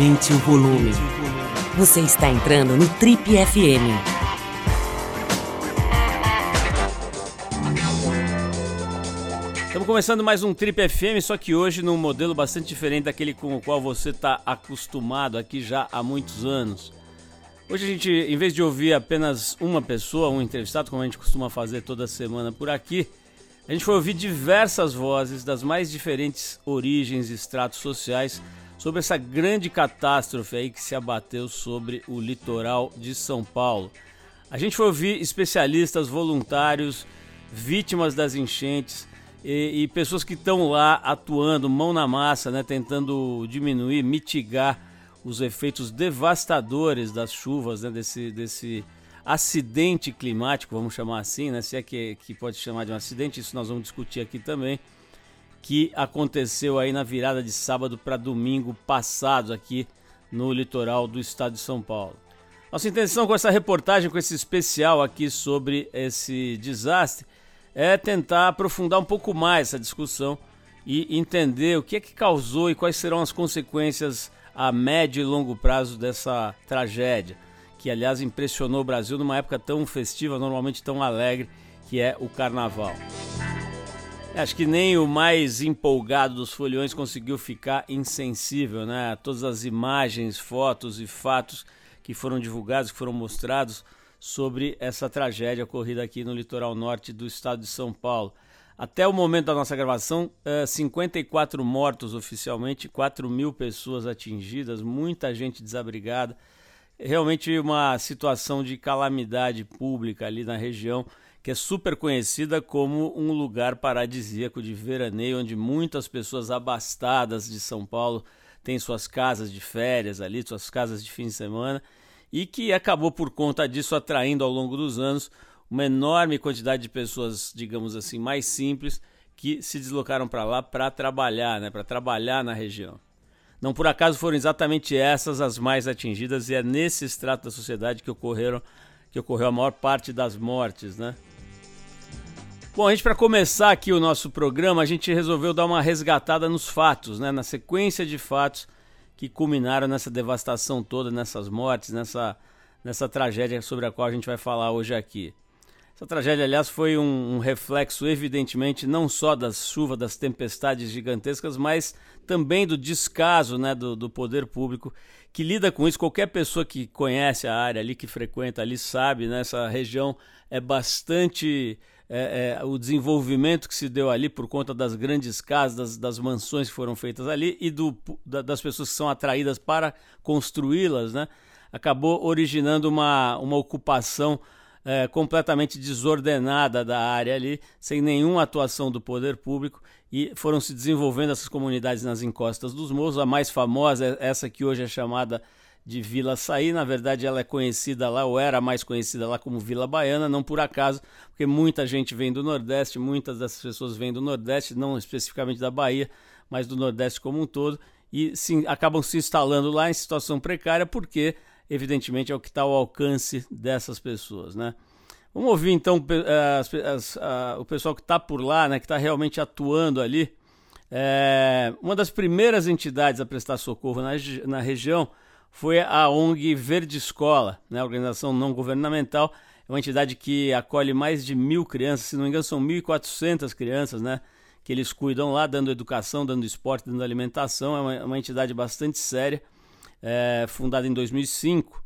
Aumente o volume. Você está entrando no Trip FM. Estamos começando mais um Trip FM, só que hoje num modelo bastante diferente daquele com o qual você está acostumado aqui já há muitos anos. Hoje a gente, em vez de ouvir apenas uma pessoa, um entrevistado, como a gente costuma fazer toda semana por aqui, a gente foi ouvir diversas vozes das mais diferentes origens e estratos sociais sobre essa grande catástrofe aí que se abateu sobre o litoral de São Paulo. A gente foi ouvir especialistas, voluntários, vítimas das enchentes e, e pessoas que estão lá atuando, mão na massa, né, tentando diminuir, mitigar os efeitos devastadores das chuvas, né, desse, desse acidente climático, vamos chamar assim, né, se é que, que pode chamar de um acidente, isso nós vamos discutir aqui também, que aconteceu aí na virada de sábado para domingo passado aqui no litoral do estado de São Paulo. Nossa intenção com essa reportagem, com esse especial aqui sobre esse desastre, é tentar aprofundar um pouco mais essa discussão e entender o que é que causou e quais serão as consequências a médio e longo prazo dessa tragédia, que aliás impressionou o Brasil numa época tão festiva, normalmente tão alegre, que é o carnaval. Acho que nem o mais empolgado dos foliões conseguiu ficar insensível, né? Todas as imagens, fotos e fatos que foram divulgados, que foram mostrados sobre essa tragédia ocorrida aqui no litoral norte do estado de São Paulo. Até o momento da nossa gravação, 54 eh, mortos oficialmente, 4 mil pessoas atingidas, muita gente desabrigada. Realmente uma situação de calamidade pública ali na região, que é super conhecida como um lugar paradisíaco de veraneio, onde muitas pessoas abastadas de São Paulo têm suas casas de férias ali, suas casas de fim de semana, e que acabou por conta disso atraindo ao longo dos anos uma enorme quantidade de pessoas, digamos assim, mais simples, que se deslocaram para lá para trabalhar, né, para trabalhar na região. Não por acaso foram exatamente essas as mais atingidas e é nesse extrato da sociedade que ocorreram que ocorreu a maior parte das mortes, né? Bom, a gente para começar aqui o nosso programa, a gente resolveu dar uma resgatada nos fatos, né, na sequência de fatos que culminaram nessa devastação toda, nessas mortes, nessa nessa tragédia sobre a qual a gente vai falar hoje aqui. Essa tragédia, aliás, foi um, um, reflexo, evidentemente, não só das chuvas, das tempestades gigantescas, mas também do descaso né, do, do, poder público que lida com isso. Qualquer pessoa que conhece a área ali, que frequenta ali, sabe, né, essa região é bastante. É, é, o desenvolvimento que se deu ali por conta das grandes casas, das, das mansões que foram feitas ali e do, da, das pessoas que são atraídas para construí-las, né, acabou originando uma, uma ocupação é, completamente desordenada da área ali, sem nenhuma atuação do poder público, e foram se desenvolvendo essas comunidades nas encostas dos morros. A mais famosa é essa que hoje é chamada de Vila Saí, na verdade ela é conhecida lá, ou era mais conhecida lá como Vila Baiana, não por acaso, porque muita gente vem do Nordeste, muitas dessas pessoas vêm do Nordeste, não especificamente da Bahia, mas do Nordeste como um todo, e sim, acabam se instalando lá em situação precária porque evidentemente é o que está ao alcance dessas pessoas, né? Vamos ouvir então eh, as, as, a, o pessoal que está por lá, né, que está realmente atuando ali. É, uma das primeiras entidades a prestar socorro na, na região foi a ONG Verde Escola, né, organização não governamental. É uma entidade que acolhe mais de mil crianças, se não me engano, são 1.400 crianças, né? Que eles cuidam lá, dando educação, dando esporte, dando alimentação. É uma, uma entidade bastante séria é, fundada em 2005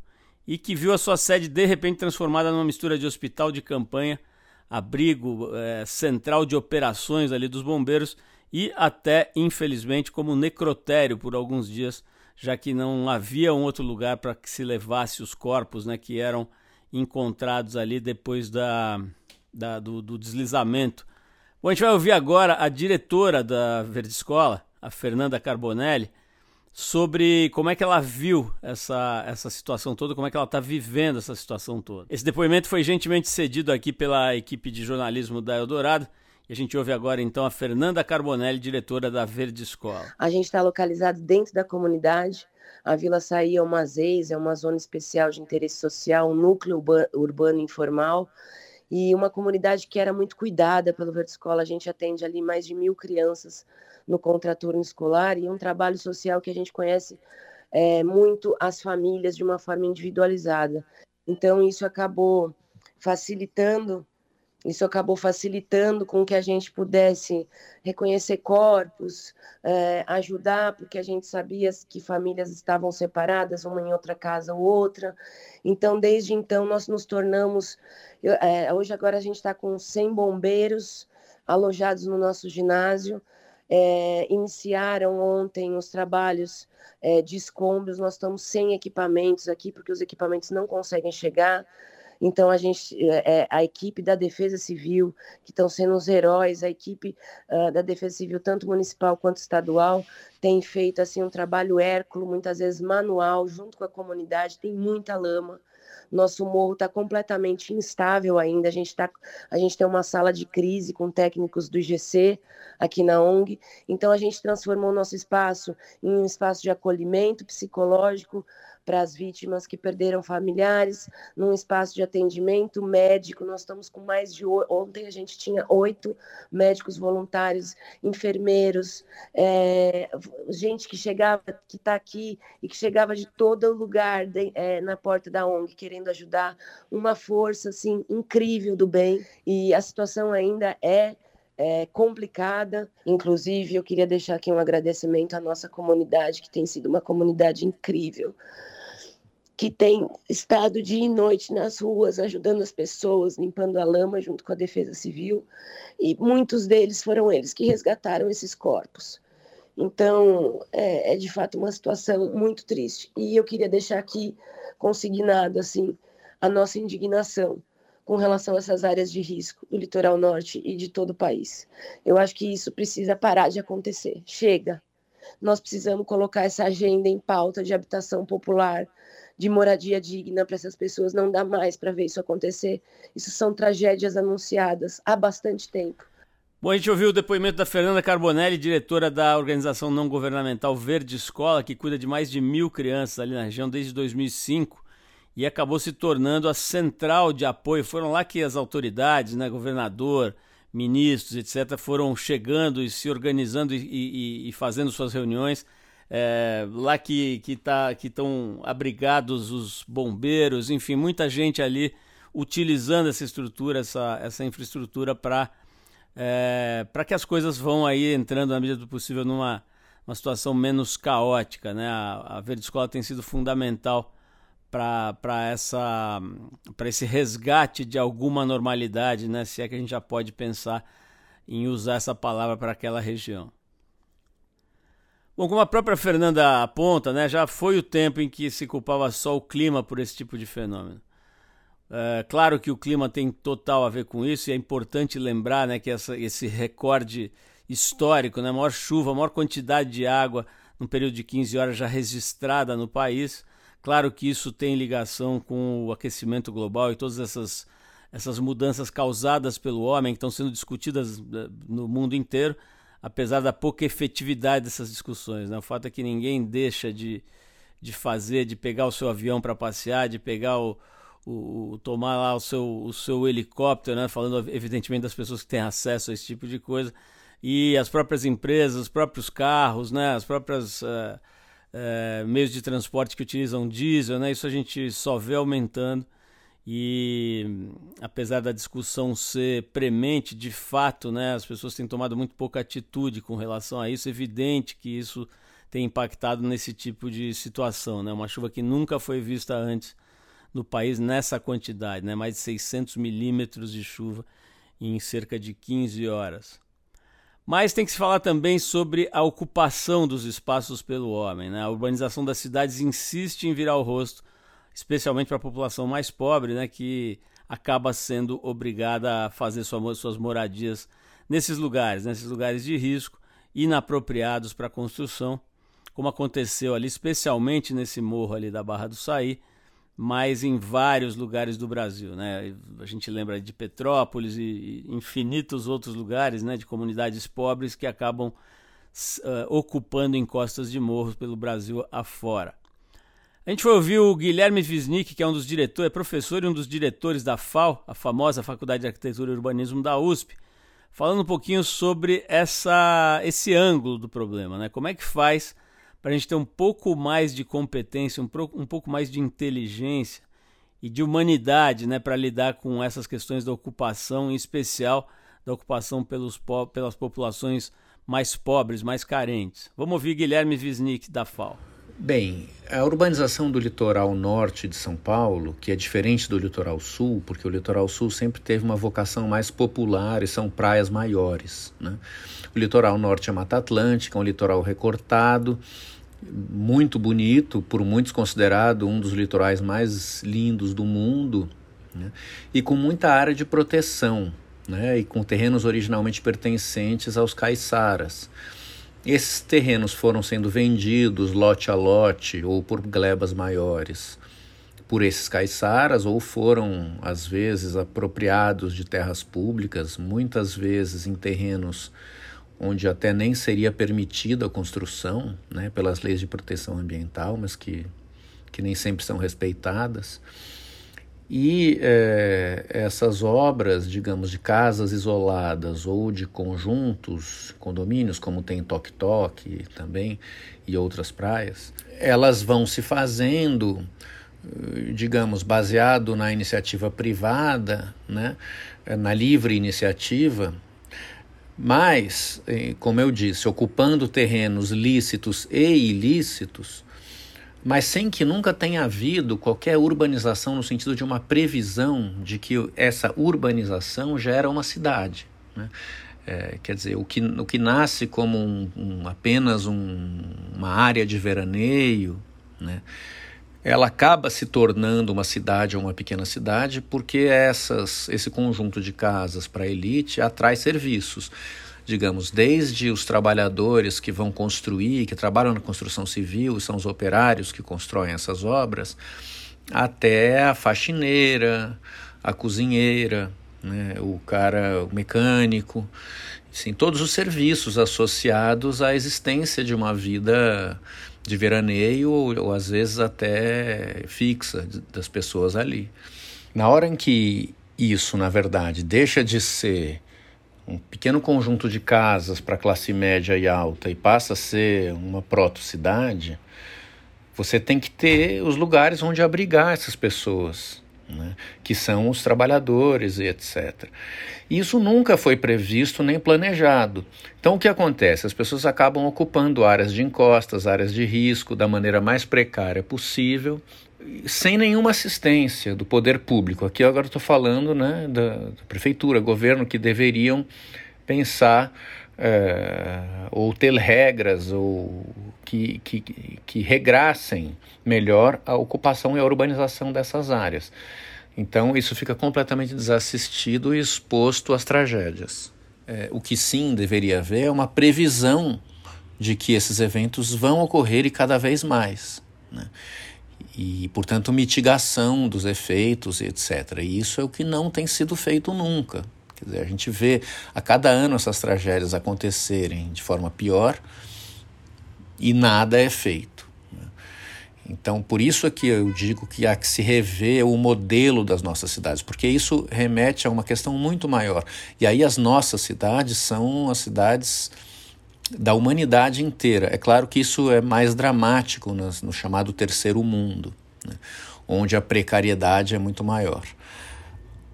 e que viu a sua sede de repente transformada numa mistura de hospital de campanha, abrigo, é, central de operações ali dos bombeiros e até, infelizmente, como necrotério por alguns dias, já que não havia um outro lugar para que se levasse os corpos né, que eram encontrados ali depois da, da do, do, deslizamento. Bom, a gente vai ouvir agora a diretora da Verde Escola, a Fernanda Carbonelli, sobre como é que ela viu essa, essa situação toda, como é que ela está vivendo essa situação toda. Esse depoimento foi gentilmente cedido aqui pela equipe de jornalismo da Eldorado. E a gente ouve agora então a Fernanda Carbonelli, diretora da Verde Escola. A gente está localizado dentro da comunidade. A Vila Saí é uma ZEIS, é uma zona especial de interesse social, um núcleo urbano informal e uma comunidade que era muito cuidada pelo Verde Escola. A gente atende ali mais de mil crianças no contraturno escolar e um trabalho social que a gente conhece é, muito as famílias de uma forma individualizada. Então, isso acabou facilitando isso acabou facilitando com que a gente pudesse reconhecer corpos, é, ajudar, porque a gente sabia que famílias estavam separadas, uma em outra casa ou outra. Então, desde então, nós nos tornamos. É, hoje, agora, a gente está com 100 bombeiros alojados no nosso ginásio. É, iniciaram ontem os trabalhos de escombros. Nós estamos sem equipamentos aqui, porque os equipamentos não conseguem chegar. Então, a gente, é, a equipe da Defesa Civil, que estão sendo os heróis, a equipe uh, da Defesa Civil, tanto municipal quanto estadual, tem feito assim um trabalho hérculo, muitas vezes manual, junto com a comunidade, tem muita lama. Nosso morro está completamente instável ainda. A gente, tá, a gente tem uma sala de crise com técnicos do IGC aqui na ONG. Então, a gente transformou o nosso espaço em um espaço de acolhimento psicológico, para as vítimas que perderam familiares, num espaço de atendimento médico. Nós estamos com mais de ontem a gente tinha oito médicos voluntários, enfermeiros, é, gente que chegava, que está aqui e que chegava de todo lugar de, é, na porta da ONG querendo ajudar, uma força assim incrível do bem. E a situação ainda é é, complicada. Inclusive, eu queria deixar aqui um agradecimento à nossa comunidade, que tem sido uma comunidade incrível que tem estado dia e noite nas ruas, ajudando as pessoas, limpando a lama junto com a Defesa Civil, e muitos deles foram eles que resgataram esses corpos. Então, é, é de fato uma situação muito triste. E eu queria deixar aqui consignado assim a nossa indignação com relação a essas áreas de risco do litoral norte e de todo o país. Eu acho que isso precisa parar de acontecer. Chega. Nós precisamos colocar essa agenda em pauta de habitação popular, de moradia digna para essas pessoas, não dá mais para ver isso acontecer. Isso são tragédias anunciadas há bastante tempo. Bom, a gente ouviu o depoimento da Fernanda Carbonelli, diretora da organização não governamental Verde Escola, que cuida de mais de mil crianças ali na região desde 2005 e acabou se tornando a central de apoio. Foram lá que as autoridades, né, governador, ministros, etc., foram chegando e se organizando e, e, e fazendo suas reuniões é, lá que que tá, que estão abrigados os bombeiros, enfim, muita gente ali utilizando essa estrutura, essa, essa infraestrutura para é, para que as coisas vão aí entrando na medida do possível numa uma situação menos caótica, né? A, a Verde Escola tem sido fundamental para essa para esse resgate de alguma normalidade, né? Se é que a gente já pode pensar em usar essa palavra para aquela região. Bom, como a própria Fernanda aponta, né, já foi o tempo em que se culpava só o clima por esse tipo de fenômeno. É, claro que o clima tem total a ver com isso e é importante lembrar né, que essa, esse recorde histórico, né, maior chuva, maior quantidade de água num período de 15 horas já registrada no país. Claro que isso tem ligação com o aquecimento global e todas essas, essas mudanças causadas pelo homem que estão sendo discutidas eh, no mundo inteiro apesar da pouca efetividade dessas discussões. Né? O fato é que ninguém deixa de, de fazer, de pegar o seu avião para passear, de pegar o, o, tomar lá o seu, o seu helicóptero, né? falando evidentemente das pessoas que têm acesso a esse tipo de coisa, e as próprias empresas, os próprios carros, né? as próprias uh, uh, meios de transporte que utilizam diesel, né? isso a gente só vê aumentando e apesar da discussão ser premente, de fato, né, as pessoas têm tomado muito pouca atitude com relação a isso. É evidente que isso tem impactado nesse tipo de situação, né? Uma chuva que nunca foi vista antes no país nessa quantidade, né? Mais de 600 milímetros de chuva em cerca de 15 horas. Mas tem que se falar também sobre a ocupação dos espaços pelo homem, né? A urbanização das cidades insiste em virar o rosto especialmente para a população mais pobre, né, que acaba sendo obrigada a fazer sua, suas moradias nesses lugares, nesses lugares de risco, inapropriados para construção, como aconteceu ali, especialmente nesse morro ali da Barra do Saí, mas em vários lugares do Brasil, né? A gente lembra de Petrópolis e infinitos outros lugares, né, de comunidades pobres que acabam uh, ocupando encostas de morros pelo Brasil afora. A gente foi ouvir o Guilherme Wisnik, que é um dos diretores, é professor e um dos diretores da FAO, a famosa Faculdade de Arquitetura e Urbanismo da USP, falando um pouquinho sobre essa, esse ângulo do problema, né? Como é que faz para a gente ter um pouco mais de competência, um, um pouco mais de inteligência e de humanidade né, para lidar com essas questões da ocupação, em especial da ocupação pelos, pelas populações mais pobres, mais carentes. Vamos ouvir Guilherme Wisnik da FAO. Bem, a urbanização do litoral norte de São Paulo, que é diferente do litoral sul, porque o litoral sul sempre teve uma vocação mais popular e são praias maiores. Né? O litoral norte é Mata Atlântica, é um litoral recortado, muito bonito, por muitos considerado um dos litorais mais lindos do mundo, né? e com muita área de proteção, né? e com terrenos originalmente pertencentes aos caiçaras. Esses terrenos foram sendo vendidos lote a lote ou por glebas maiores por esses caiçaras ou foram às vezes apropriados de terras públicas, muitas vezes em terrenos onde até nem seria permitida a construção, né, pelas leis de proteção ambiental, mas que, que nem sempre são respeitadas. E é, essas obras, digamos, de casas isoladas ou de conjuntos, condomínios, como tem Toque Toque também e outras praias, elas vão se fazendo, digamos, baseado na iniciativa privada, né, na livre iniciativa, mas, como eu disse, ocupando terrenos lícitos e ilícitos, mas sem que nunca tenha havido qualquer urbanização no sentido de uma previsão de que essa urbanização gera uma cidade. Né? É, quer dizer, o que, o que nasce como um, um, apenas um, uma área de veraneio, né? ela acaba se tornando uma cidade ou uma pequena cidade porque essas, esse conjunto de casas para elite atrai serviços digamos, desde os trabalhadores que vão construir, que trabalham na construção civil, são os operários que constroem essas obras, até a faxineira, a cozinheira, né, o cara o mecânico, sim, todos os serviços associados à existência de uma vida de veraneio ou, ou às vezes até fixa das pessoas ali. Na hora em que isso, na verdade, deixa de ser um pequeno conjunto de casas para classe média e alta e passa a ser uma proto-cidade, você tem que ter os lugares onde abrigar essas pessoas, né? que são os trabalhadores e etc. Isso nunca foi previsto nem planejado. Então, o que acontece? As pessoas acabam ocupando áreas de encostas, áreas de risco, da maneira mais precária possível, sem nenhuma assistência do poder público. Aqui agora estou falando né, da, da, prefeitura, governo, que deveriam pensar é, ou ter regras ou que, que, que regrassem melhor a ocupação e a urbanização dessas áreas. Então, isso fica completamente desassistido e exposto às tragédias. É, o que sim deveria haver é uma previsão de que esses eventos vão ocorrer e cada vez mais. Né? E, portanto, mitigação dos efeitos, etc. E isso é o que não tem sido feito nunca. Quer dizer, a gente vê a cada ano essas tragédias acontecerem de forma pior e nada é feito. Né? Então, por isso é que eu digo que há que se rever o modelo das nossas cidades, porque isso remete a uma questão muito maior. E aí as nossas cidades são as cidades da humanidade inteira. É claro que isso é mais dramático no, chamado terceiro mundo, né, onde a precariedade é muito maior.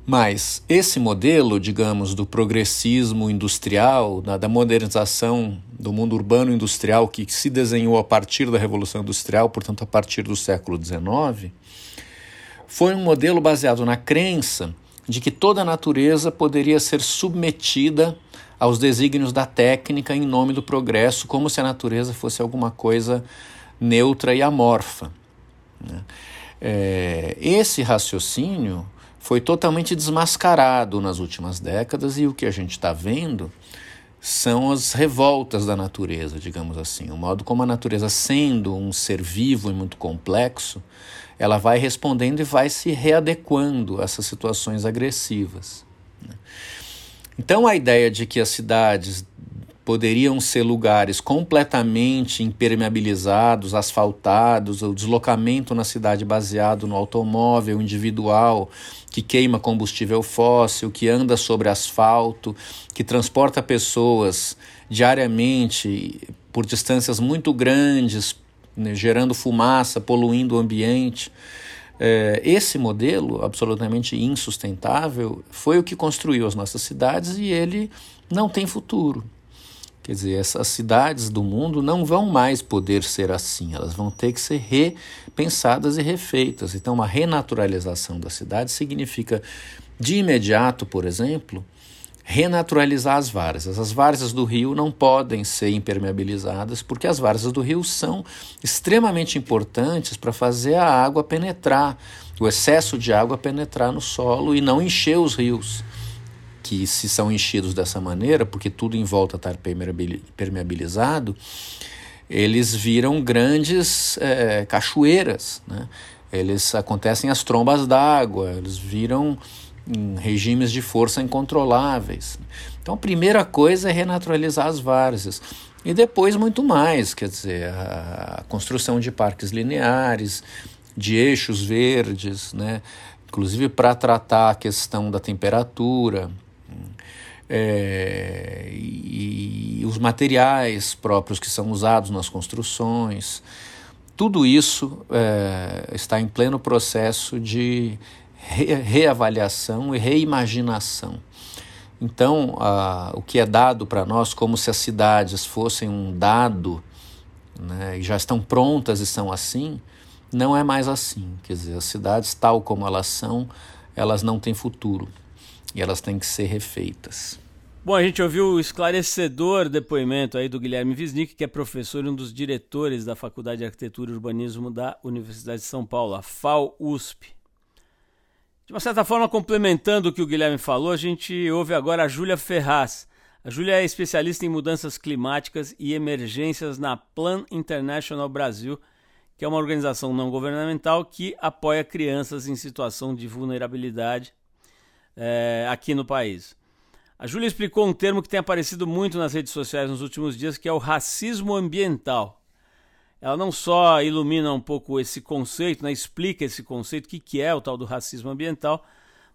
Mas esse modelo, digamos, do progressismo industrial, da, da modernização do mundo urbano industrial que se desenhou a partir da Revolução Industrial, portanto, a partir do século XIX, foi um modelo baseado na crença de que toda a natureza poderia ser submetida aos desígnios da técnica em nome do progresso, como se a natureza fosse alguma coisa neutra e amorfa. Né? É, esse raciocínio foi totalmente desmascarado nas últimas décadas e o que a gente está vendo são as revoltas da natureza, digamos assim. O modo como a natureza, sendo um ser vivo e muito complexo, ela vai respondendo e vai se readequando a essas situações agressivas. Né? Então a ideia de que as cidades poderiam ser lugares completamente impermeabilizados, asfaltados, o deslocamento na cidade baseado no automóvel individual que queima combustível fóssil, que anda sobre asfalto, que transporta pessoas diariamente por distâncias muito grandes, né, gerando fumaça, poluindo o ambiente. É, esse modelo absolutamente insustentável foi o que construiu as nossas cidades e ele não tem futuro. Quer dizer, essas cidades do mundo não vão mais poder ser assim, elas vão ter que ser repensadas e refeitas. Então, uma renaturalização da cidade significa, de imediato, por exemplo, renaturalizar as várzeas. As várzeas do rio não podem ser impermeabilizadas, porque as várzeas do rio são extremamente importantes para fazer a água penetrar, o excesso de água penetrar no solo e não encher os rios que se são enchidos dessa maneira, porque tudo em volta está permeabilizado, eles viram grandes é, cachoeiras, né? eles acontecem as trombas d'água, eles viram em regimes de força incontroláveis. Então, a primeira coisa é renaturalizar as várzeas. E depois muito mais, quer dizer, a construção de parques lineares, de eixos verdes, né? inclusive para tratar a questão da temperatura, é, e, e os materiais próprios que são usados nas construções. Tudo isso é, está em pleno processo de re reavaliação e reimaginação. Então, o que é dado para nós como se as cidades fossem um dado né, e já estão prontas e são assim, não é mais assim. Quer dizer, as cidades, tal como elas são, elas não têm futuro e elas têm que ser refeitas. Bom, a gente ouviu o esclarecedor depoimento aí do Guilherme Wisnik, que é professor e um dos diretores da Faculdade de Arquitetura e Urbanismo da Universidade de São Paulo, a FAO-USP. De uma certa forma, complementando o que o Guilherme falou, a gente ouve agora a Júlia Ferraz. A Júlia é especialista em mudanças climáticas e emergências na Plan International Brasil, que é uma organização não governamental que apoia crianças em situação de vulnerabilidade é, aqui no país. A Júlia explicou um termo que tem aparecido muito nas redes sociais nos últimos dias, que é o racismo ambiental. Ela não só ilumina um pouco esse conceito, né, explica esse conceito, o que, que é o tal do racismo ambiental,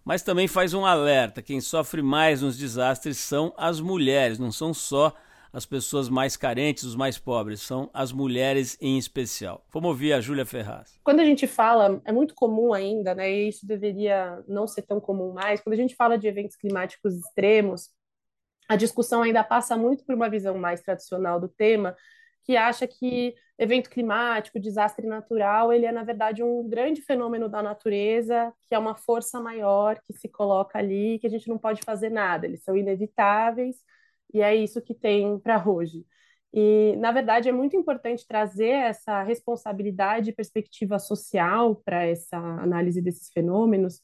mas também faz um alerta: quem sofre mais nos desastres são as mulheres, não são só as pessoas mais carentes, os mais pobres, são as mulheres em especial. Vamos ouvir a Júlia Ferraz. Quando a gente fala, é muito comum ainda, né, e isso deveria não ser tão comum mais, quando a gente fala de eventos climáticos extremos, a discussão ainda passa muito por uma visão mais tradicional do tema, que acha que evento climático, desastre natural, ele é na verdade um grande fenômeno da natureza, que é uma força maior que se coloca ali, que a gente não pode fazer nada, eles são inevitáveis e é isso que tem para hoje. E, na verdade, é muito importante trazer essa responsabilidade e perspectiva social para essa análise desses fenômenos,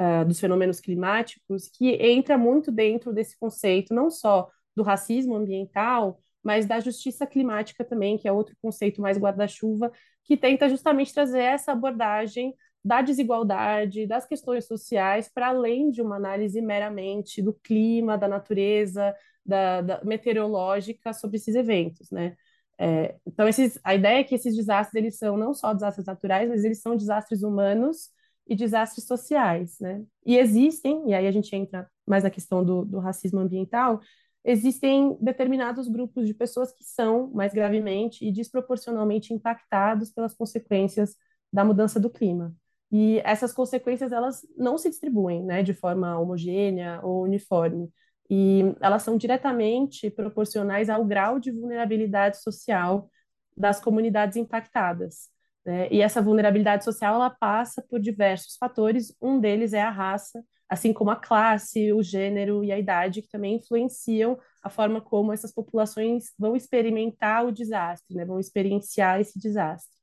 uh, dos fenômenos climáticos, que entra muito dentro desse conceito, não só do racismo ambiental, mas da justiça climática também, que é outro conceito mais guarda-chuva, que tenta justamente trazer essa abordagem da desigualdade, das questões sociais, para além de uma análise meramente do clima, da natureza, da, da meteorológica sobre esses eventos, né? É, então, esses, a ideia é que esses desastres eles são não só desastres naturais, mas eles são desastres humanos e desastres sociais, né? E existem, e aí a gente entra mais na questão do, do racismo ambiental, existem determinados grupos de pessoas que são mais gravemente e desproporcionalmente impactados pelas consequências da mudança do clima. E essas consequências elas não se distribuem, né, de forma homogênea ou uniforme e elas são diretamente proporcionais ao grau de vulnerabilidade social das comunidades impactadas. Né? E essa vulnerabilidade social ela passa por diversos fatores, um deles é a raça, assim como a classe, o gênero e a idade, que também influenciam a forma como essas populações vão experimentar o desastre, né? vão experienciar esse desastre.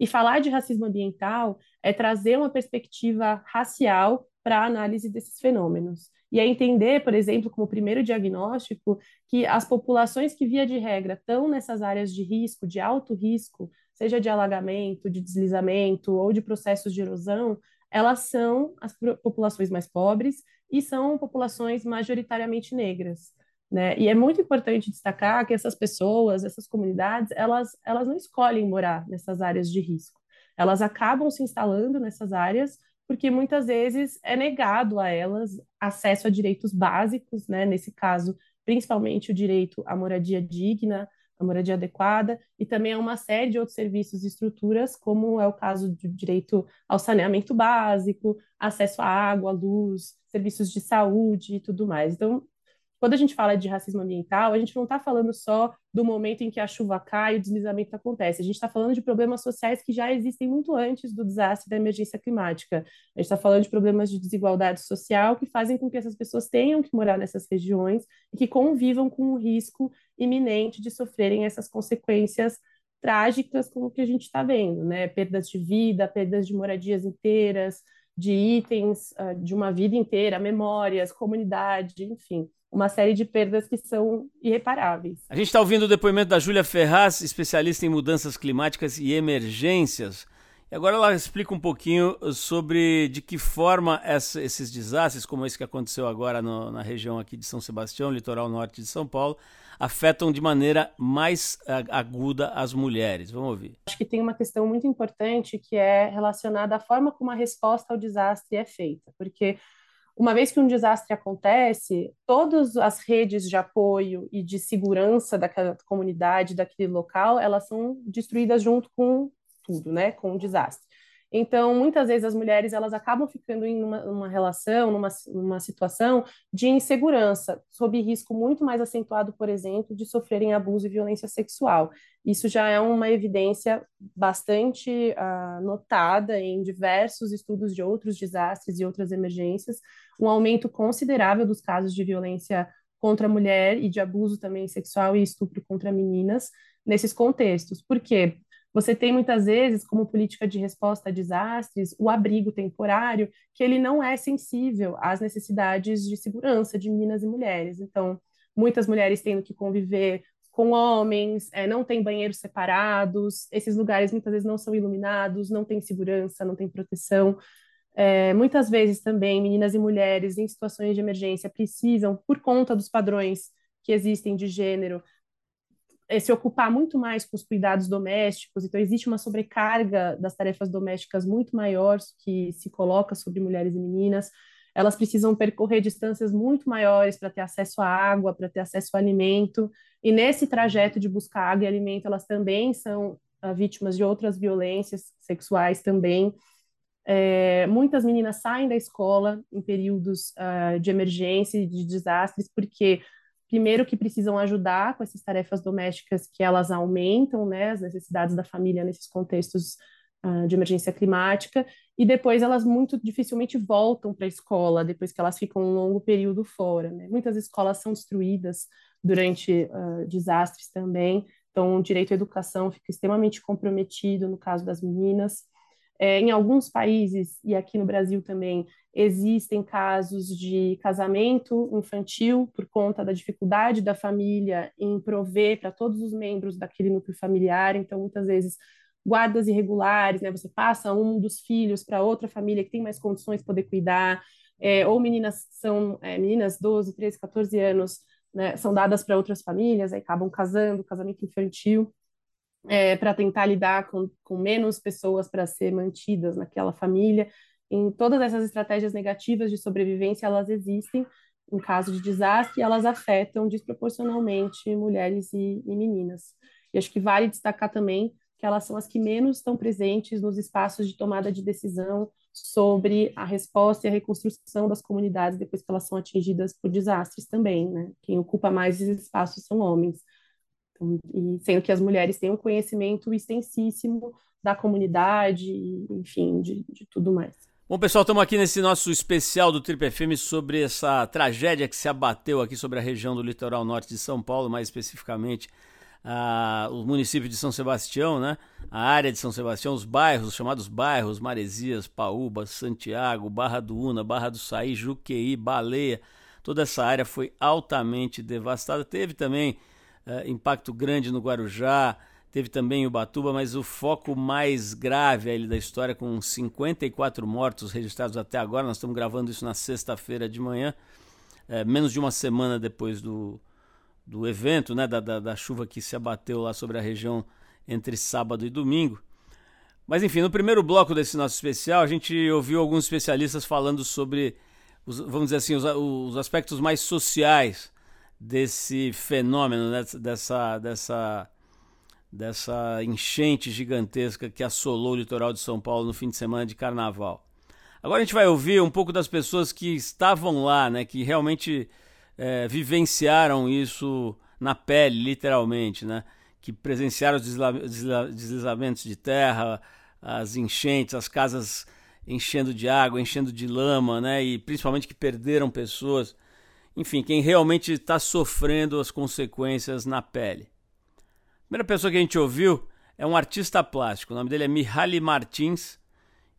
E falar de racismo ambiental é trazer uma perspectiva racial para a análise desses fenômenos. E é entender, por exemplo, como primeiro diagnóstico, que as populações que, via de regra, estão nessas áreas de risco, de alto risco, seja de alagamento, de deslizamento ou de processos de erosão, elas são as populações mais pobres e são populações majoritariamente negras. Né? E é muito importante destacar que essas pessoas, essas comunidades, elas, elas não escolhem morar nessas áreas de risco. Elas acabam se instalando nessas áreas porque muitas vezes é negado a elas acesso a direitos básicos, né? Nesse caso, principalmente o direito à moradia digna, a moradia adequada e também a uma série de outros serviços e estruturas, como é o caso do direito ao saneamento básico, acesso à água, à luz, serviços de saúde e tudo mais. Então, quando a gente fala de racismo ambiental, a gente não está falando só do momento em que a chuva cai e o deslizamento acontece. A gente está falando de problemas sociais que já existem muito antes do desastre da emergência climática. A gente está falando de problemas de desigualdade social que fazem com que essas pessoas tenham que morar nessas regiões e que convivam com o risco iminente de sofrerem essas consequências trágicas como o que a gente está vendo, né? Perdas de vida, perdas de moradias inteiras, de itens uh, de uma vida inteira, memórias, comunidade, enfim uma série de perdas que são irreparáveis. A gente está ouvindo o depoimento da Júlia Ferraz, especialista em mudanças climáticas e emergências. E agora ela explica um pouquinho sobre de que forma essa, esses desastres, como esse que aconteceu agora no, na região aqui de São Sebastião, litoral norte de São Paulo, afetam de maneira mais aguda as mulheres. Vamos ouvir. Acho que tem uma questão muito importante que é relacionada à forma como a resposta ao desastre é feita, porque uma vez que um desastre acontece, todas as redes de apoio e de segurança daquela comunidade, daquele local, elas são destruídas junto com tudo, né, com o desastre. Então, muitas vezes as mulheres elas acabam ficando em uma, uma relação, numa, numa situação de insegurança, sob risco muito mais acentuado, por exemplo, de sofrerem abuso e violência sexual. Isso já é uma evidência bastante uh, notada em diversos estudos de outros desastres e outras emergências, um aumento considerável dos casos de violência contra a mulher e de abuso também sexual e estupro contra meninas nesses contextos. Por quê? Você tem muitas vezes, como política de resposta a desastres, o abrigo temporário, que ele não é sensível às necessidades de segurança de meninas e mulheres. Então, muitas mulheres tendo que conviver com homens, é, não tem banheiros separados, esses lugares muitas vezes não são iluminados, não tem segurança, não tem proteção. É, muitas vezes também meninas e mulheres em situações de emergência precisam, por conta dos padrões que existem de gênero, se ocupar muito mais com os cuidados domésticos, então existe uma sobrecarga das tarefas domésticas muito maior que se coloca sobre mulheres e meninas. Elas precisam percorrer distâncias muito maiores para ter acesso à água, para ter acesso ao alimento, e nesse trajeto de buscar água e alimento, elas também são uh, vítimas de outras violências sexuais também. É, muitas meninas saem da escola em períodos uh, de emergência e de desastres porque primeiro que precisam ajudar com essas tarefas domésticas que elas aumentam, né, as necessidades da família nesses contextos uh, de emergência climática, e depois elas muito dificilmente voltam para a escola depois que elas ficam um longo período fora. Né? Muitas escolas são destruídas durante uh, desastres também, então o direito à educação fica extremamente comprometido no caso das meninas. É, em alguns países, e aqui no Brasil também, existem casos de casamento infantil por conta da dificuldade da família em prover para todos os membros daquele núcleo familiar. Então, muitas vezes, guardas irregulares, né? Você passa um dos filhos para outra família que tem mais condições de poder cuidar, é, ou meninas são é, meninas 12, 13, 14 anos, né, são dadas para outras famílias, aí acabam casando, casamento infantil é, para tentar lidar com, com menos pessoas para ser mantidas naquela família. Em todas essas estratégias negativas de sobrevivência, elas existem em caso de desastre elas afetam desproporcionalmente mulheres e, e meninas. E acho que vale destacar também que elas são as que menos estão presentes nos espaços de tomada de decisão sobre a resposta e a reconstrução das comunidades depois que elas são atingidas por desastres também, né? Quem ocupa mais esses espaços são homens. E sendo que as mulheres têm um conhecimento extensíssimo da comunidade, enfim, de, de tudo mais. Bom, pessoal, estamos aqui nesse nosso especial do Triple FM sobre essa tragédia que se abateu aqui sobre a região do litoral norte de São Paulo, mais especificamente o município de São Sebastião, né? a área de São Sebastião, os bairros, os chamados bairros, Maresias, Paúba, Santiago, Barra do Una, Barra do Saí, Juqueí, Baleia, toda essa área foi altamente devastada. Teve também uh, impacto grande no Guarujá, teve também o Batuba, mas o foco mais grave aí da história, com 54 mortos registrados até agora, nós estamos gravando isso na sexta-feira de manhã, é, menos de uma semana depois do, do evento, né, da, da, da, chuva que se abateu lá sobre a região entre sábado e domingo. Mas enfim, no primeiro bloco desse nosso especial, a gente ouviu alguns especialistas falando sobre, os, vamos dizer assim, os, os aspectos mais sociais desse fenômeno, dessa, dessa, dessa enchente gigantesca que assolou o litoral de São Paulo no fim de semana de carnaval. Agora a gente vai ouvir um pouco das pessoas que estavam lá, né? que realmente é, vivenciaram isso na pele, literalmente, né? que presenciaram os deslizamentos de terra, as enchentes, as casas enchendo de água, enchendo de lama, né? E principalmente que perderam pessoas. Enfim, quem realmente está sofrendo as consequências na pele. A primeira pessoa que a gente ouviu é um artista plástico. O nome dele é Mihaly Martins.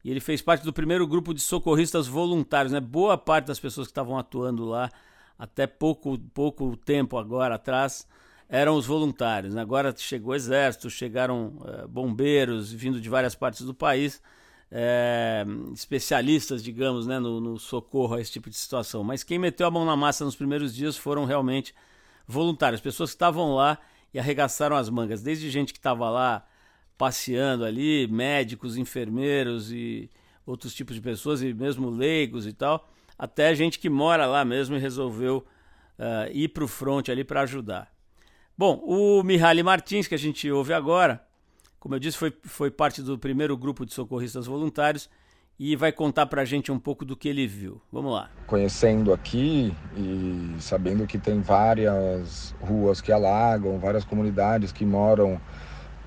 E ele fez parte do primeiro grupo de socorristas voluntários. Né? Boa parte das pessoas que estavam atuando lá, até pouco, pouco tempo agora atrás, eram os voluntários. Né? Agora chegou o exército, chegaram é, bombeiros vindo de várias partes do país é, especialistas, digamos, né, no, no, socorro a esse tipo de situação. Mas quem meteu a mão na massa nos primeiros dias foram realmente voluntários, pessoas que estavam lá e arregaçaram as mangas, desde gente que estava lá passeando ali, médicos, enfermeiros e outros tipos de pessoas, e mesmo leigos e tal, até gente que mora lá mesmo e resolveu uh, ir para o front ali para ajudar. Bom, o Mihaly Martins, que a gente ouve agora, como eu disse, foi, foi parte do primeiro grupo de socorristas voluntários e vai contar para a gente um pouco do que ele viu. Vamos lá. Conhecendo aqui e sabendo que tem várias ruas que alagam, várias comunidades que moram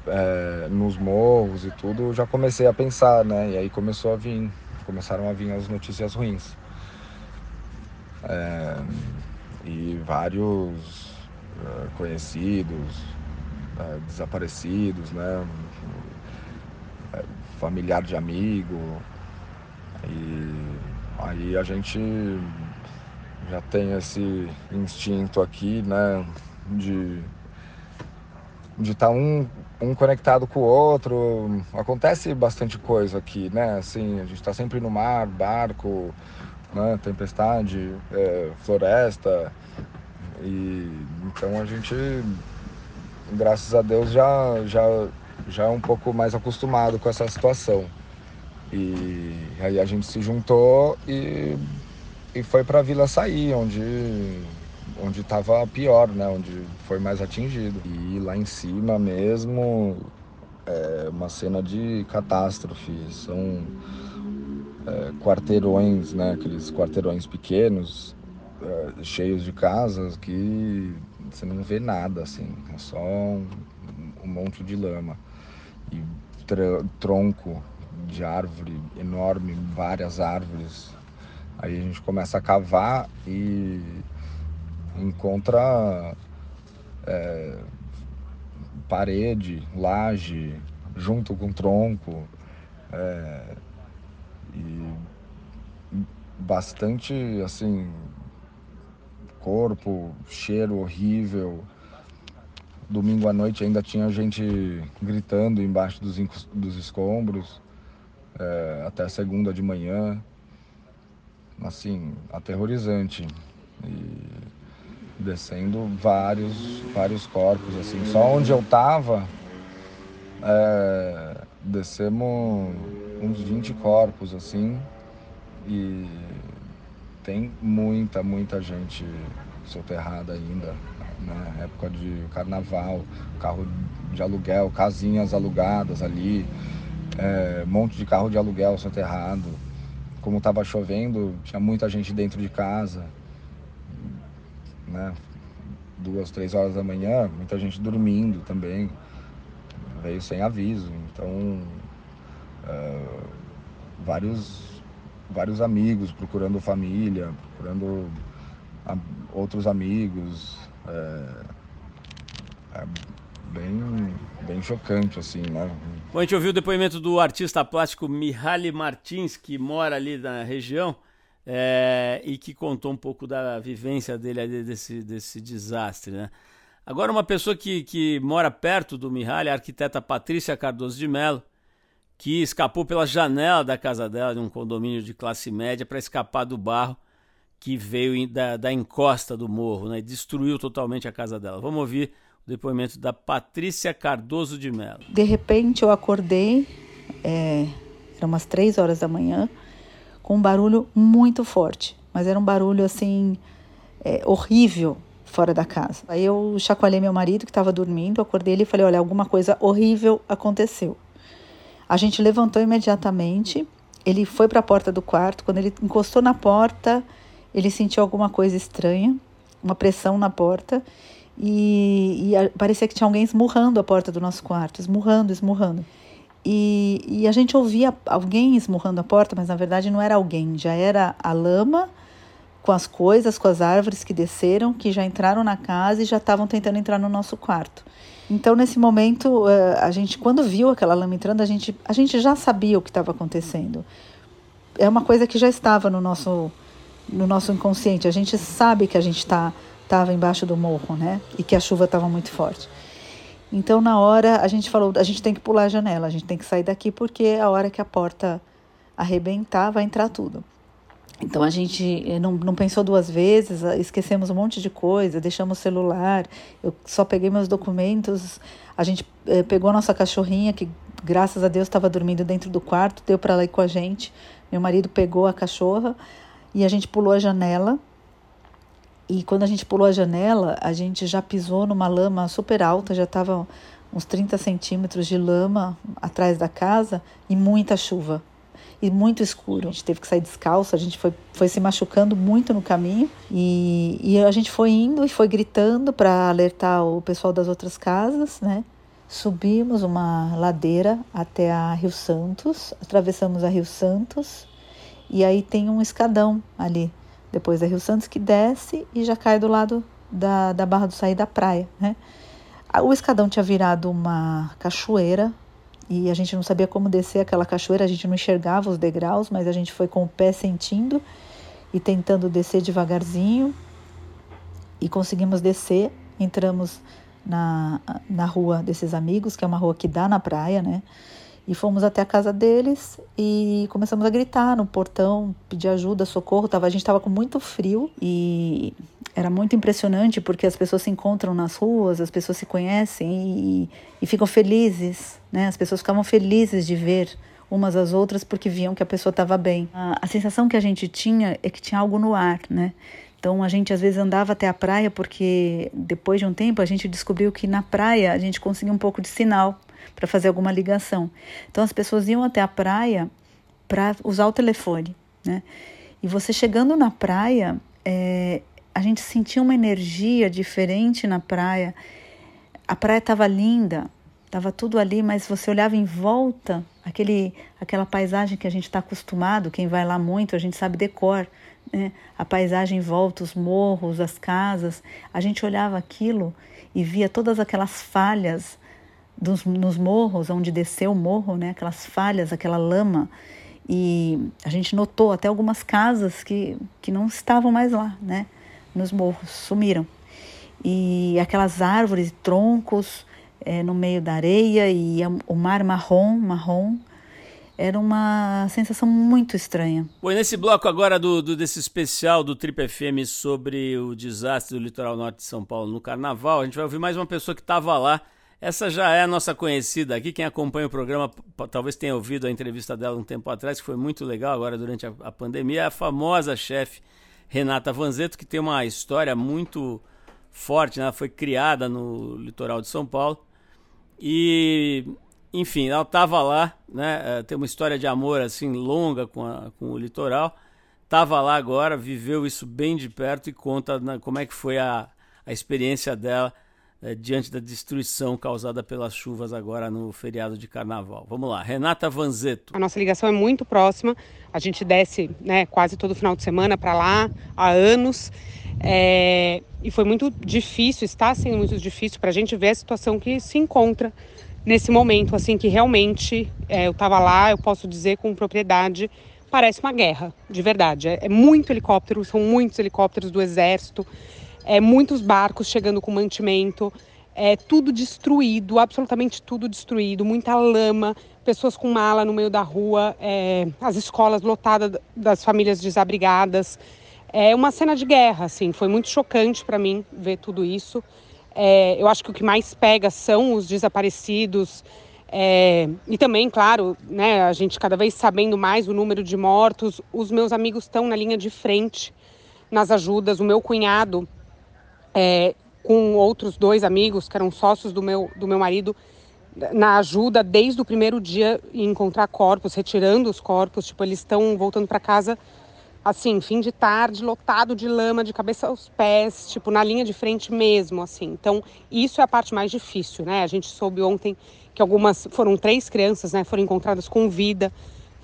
é, nos morros e tudo, já comecei a pensar, né? E aí começou a vir, começaram a vir as notícias ruins. É, e vários é, conhecidos, é, desaparecidos, né? É, familiar de amigo. E aí a gente já tem esse instinto aqui, né? De de estar tá um, um conectado com o outro. Acontece bastante coisa aqui, né? Assim, a gente está sempre no mar, barco, né? tempestade, é, floresta. E então a gente graças a Deus já, já, já é um pouco mais acostumado com essa situação. E aí a gente se juntou e, e foi para a Vila Saí, onde onde estava pior, né? Onde foi mais atingido. E lá em cima mesmo é uma cena de catástrofe. São é, quarteirões, né? Aqueles quarteirões pequenos, é, cheios de casas que você não vê nada, assim, é só um, um monte de lama e tronco de árvore enorme, várias árvores. Aí a gente começa a cavar e encontra é, parede, laje, junto com tronco. É, e bastante assim corpo, cheiro horrível. Domingo à noite ainda tinha gente gritando embaixo dos, dos escombros, é, até segunda de manhã. Assim, aterrorizante. E descendo vários, vários corpos, assim. Só onde eu tava, é, descemos uns 20 corpos, assim. E tem muita, muita gente soterrada ainda, né? Época de carnaval, carro de aluguel, casinhas alugadas ali, é, monte de carro de aluguel soterrado. Como estava chovendo, tinha muita gente dentro de casa, né? Duas, três horas da manhã, muita gente dormindo também, veio sem aviso. Então, é, vários vários amigos, procurando família, procurando a, outros amigos. É, é bem, bem chocante, assim, né? Bom, a gente ouviu o depoimento do artista plástico Mihaly Martins, que mora ali na região. É, e que contou um pouco da vivência dele desse, desse desastre, né? Agora uma pessoa que, que mora perto do Mihaly, a arquiteta Patrícia Cardoso de Mello, que escapou pela janela da casa dela, de um condomínio de classe média, para escapar do barro que veio da, da encosta do morro né, e destruiu totalmente a casa dela. Vamos ouvir o depoimento da Patrícia Cardoso de Mello. De repente eu acordei, é, eram umas três horas da manhã, com um barulho muito forte, mas era um barulho assim é, horrível, fora da casa. Aí eu chacoalhei meu marido que estava dormindo, acordei ele e falei: olha, alguma coisa horrível aconteceu. A gente levantou imediatamente. Ele foi para a porta do quarto. Quando ele encostou na porta, ele sentiu alguma coisa estranha, uma pressão na porta. E, e parecia que tinha alguém esmurrando a porta do nosso quarto, esmurrando, esmurrando. E, e a gente ouvia alguém esmurrando a porta, mas na verdade não era alguém, já era a lama com as coisas, com as árvores que desceram, que já entraram na casa e já estavam tentando entrar no nosso quarto. Então, nesse momento, eh, a gente, quando viu aquela lama entrando, a gente, a gente já sabia o que estava acontecendo. É uma coisa que já estava no nosso, no nosso inconsciente. A gente sabe que a gente estava embaixo do morro, né? E que a chuva estava muito forte. Então, na hora, a gente falou: a gente tem que pular a janela, a gente tem que sair daqui, porque a hora que a porta arrebentar, vai entrar tudo. Então a gente eh, não, não pensou duas vezes, ah, esquecemos um monte de coisa, deixamos o celular, eu só peguei meus documentos, a gente eh, pegou a nossa cachorrinha, que graças a Deus estava dormindo dentro do quarto, deu para ela ir com a gente. Meu marido pegou a cachorra e a gente pulou a janela. E quando a gente pulou a janela, a gente já pisou numa lama super alta, já estava uns 30 centímetros de lama atrás da casa e muita chuva e muito escuro. A gente teve que sair descalço, a gente foi, foi se machucando muito no caminho e, e a gente foi indo e foi gritando para alertar o pessoal das outras casas, né? Subimos uma ladeira até a Rio Santos, atravessamos a Rio Santos e aí tem um escadão ali, depois da Rio Santos, que desce e já cai do lado da, da Barra do Saí da praia, né? O escadão tinha virado uma cachoeira e a gente não sabia como descer aquela cachoeira, a gente não enxergava os degraus, mas a gente foi com o pé sentindo e tentando descer devagarzinho e conseguimos descer. Entramos na, na rua desses amigos, que é uma rua que dá na praia, né? E fomos até a casa deles e começamos a gritar no portão, pedir ajuda, socorro. Tava, a gente estava com muito frio e era muito impressionante porque as pessoas se encontram nas ruas, as pessoas se conhecem e, e ficam felizes, né? As pessoas ficavam felizes de ver umas às outras porque viam que a pessoa estava bem. A, a sensação que a gente tinha é que tinha algo no ar, né? Então a gente às vezes andava até a praia porque depois de um tempo a gente descobriu que na praia a gente conseguia um pouco de sinal para fazer alguma ligação. Então as pessoas iam até a praia para usar o telefone, né? E você chegando na praia, é, a gente sentia uma energia diferente na praia. A praia estava linda, estava tudo ali, mas você olhava em volta, aquele, aquela paisagem que a gente está acostumado, quem vai lá muito, a gente sabe decor, né? a paisagem em volta, os morros, as casas. A gente olhava aquilo e via todas aquelas falhas dos, nos morros, onde desceu o morro, né? aquelas falhas, aquela lama. E a gente notou até algumas casas que, que não estavam mais lá, né? nos morros, sumiram. E aquelas árvores, troncos é, no meio da areia e o mar marrom, marrom, era uma sensação muito estranha. Bom, nesse bloco agora do, do, desse especial do Trip FM sobre o desastre do litoral norte de São Paulo no Carnaval, a gente vai ouvir mais uma pessoa que estava lá essa já é a nossa conhecida aqui. Quem acompanha o programa talvez tenha ouvido a entrevista dela um tempo atrás, que foi muito legal agora durante a, a pandemia. É a famosa chefe Renata Vanzeto, que tem uma história muito forte. Né? Ela foi criada no litoral de São Paulo. E, enfim, ela estava lá, né? É, tem uma história de amor assim longa com, a, com o litoral. Estava lá agora, viveu isso bem de perto e conta né, como é que foi a, a experiência dela é, diante da destruição causada pelas chuvas agora no feriado de carnaval. Vamos lá, Renata Vanzeto. A nossa ligação é muito próxima, a gente desce né, quase todo final de semana para lá há anos. É, e foi muito difícil, está sendo muito difícil para a gente ver a situação que se encontra nesse momento, assim, que realmente é, eu estava lá, eu posso dizer com propriedade, parece uma guerra, de verdade. É, é muito helicóptero, são muitos helicópteros do exército é, muitos barcos chegando com mantimento, é, tudo destruído, absolutamente tudo destruído, muita lama, pessoas com mala no meio da rua, é, as escolas lotadas das famílias desabrigadas. É uma cena de guerra, assim, foi muito chocante para mim ver tudo isso. É, eu acho que o que mais pega são os desaparecidos, é, e também, claro, né, a gente cada vez sabendo mais o número de mortos, os meus amigos estão na linha de frente nas ajudas. O meu cunhado é, com outros dois amigos que eram sócios do meu, do meu marido, na ajuda desde o primeiro dia em encontrar corpos, retirando os corpos. Tipo, eles estão voltando para casa assim, fim de tarde, lotado de lama, de cabeça aos pés, tipo, na linha de frente mesmo, assim. Então, isso é a parte mais difícil, né? A gente soube ontem que algumas, foram três crianças, né, foram encontradas com vida.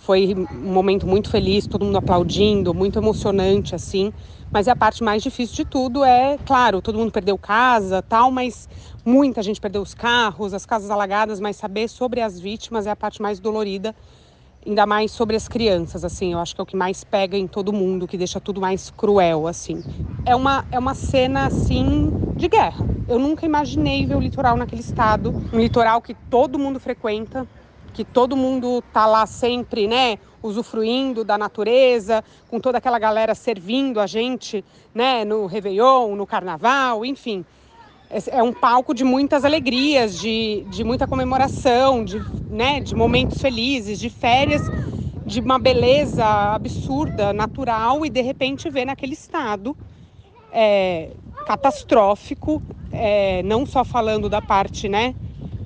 Foi um momento muito feliz, todo mundo aplaudindo, muito emocionante, assim. Mas a parte mais difícil de tudo é, claro, todo mundo perdeu casa, tal, mas muita gente perdeu os carros, as casas alagadas, mas saber sobre as vítimas é a parte mais dolorida ainda mais sobre as crianças, assim, eu acho que é o que mais pega em todo mundo, que deixa tudo mais cruel, assim. É uma, é uma cena, assim, de guerra. Eu nunca imaginei ver o litoral naquele estado, um litoral que todo mundo frequenta, que todo mundo tá lá sempre, né, usufruindo da natureza, com toda aquela galera servindo a gente, né, no Réveillon, no Carnaval, enfim. É um palco de muitas alegrias, de, de muita comemoração, de, né, de momentos felizes, de férias, de uma beleza absurda, natural, e de repente ver naquele estado é, catastrófico, é, não só falando da parte né,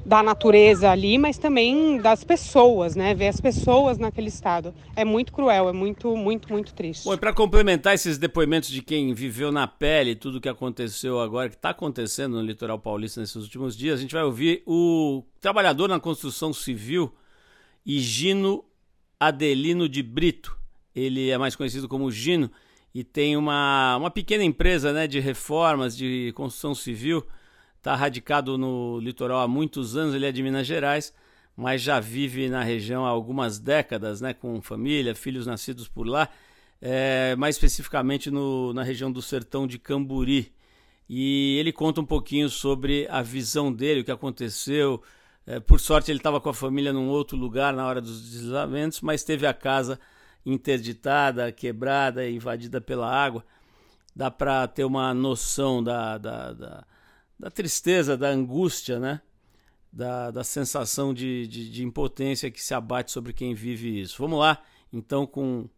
da natureza ali, mas também das pessoas, né? Ver as pessoas naquele estado. É muito cruel, é muito, muito, muito triste. Bom, e para complementar esses depoimentos de quem viveu na pele tudo que aconteceu agora, que está acontecendo no litoral paulista nesses últimos dias, a gente vai ouvir o trabalhador na construção civil, Higino Adelino de Brito. Ele é mais conhecido como Gino e tem uma, uma pequena empresa né, de reformas de construção civil está radicado no litoral há muitos anos, ele é de Minas Gerais, mas já vive na região há algumas décadas, né, com família, filhos nascidos por lá, é, mais especificamente no, na região do sertão de Camburi. E ele conta um pouquinho sobre a visão dele, o que aconteceu. É, por sorte, ele estava com a família num outro lugar na hora dos deslizamentos, mas teve a casa interditada, quebrada, invadida pela água. Dá para ter uma noção da, da, da da tristeza, da angústia, né? Da, da sensação de, de, de, impotência que se abate sobre quem vive isso. Vamos lá, então, com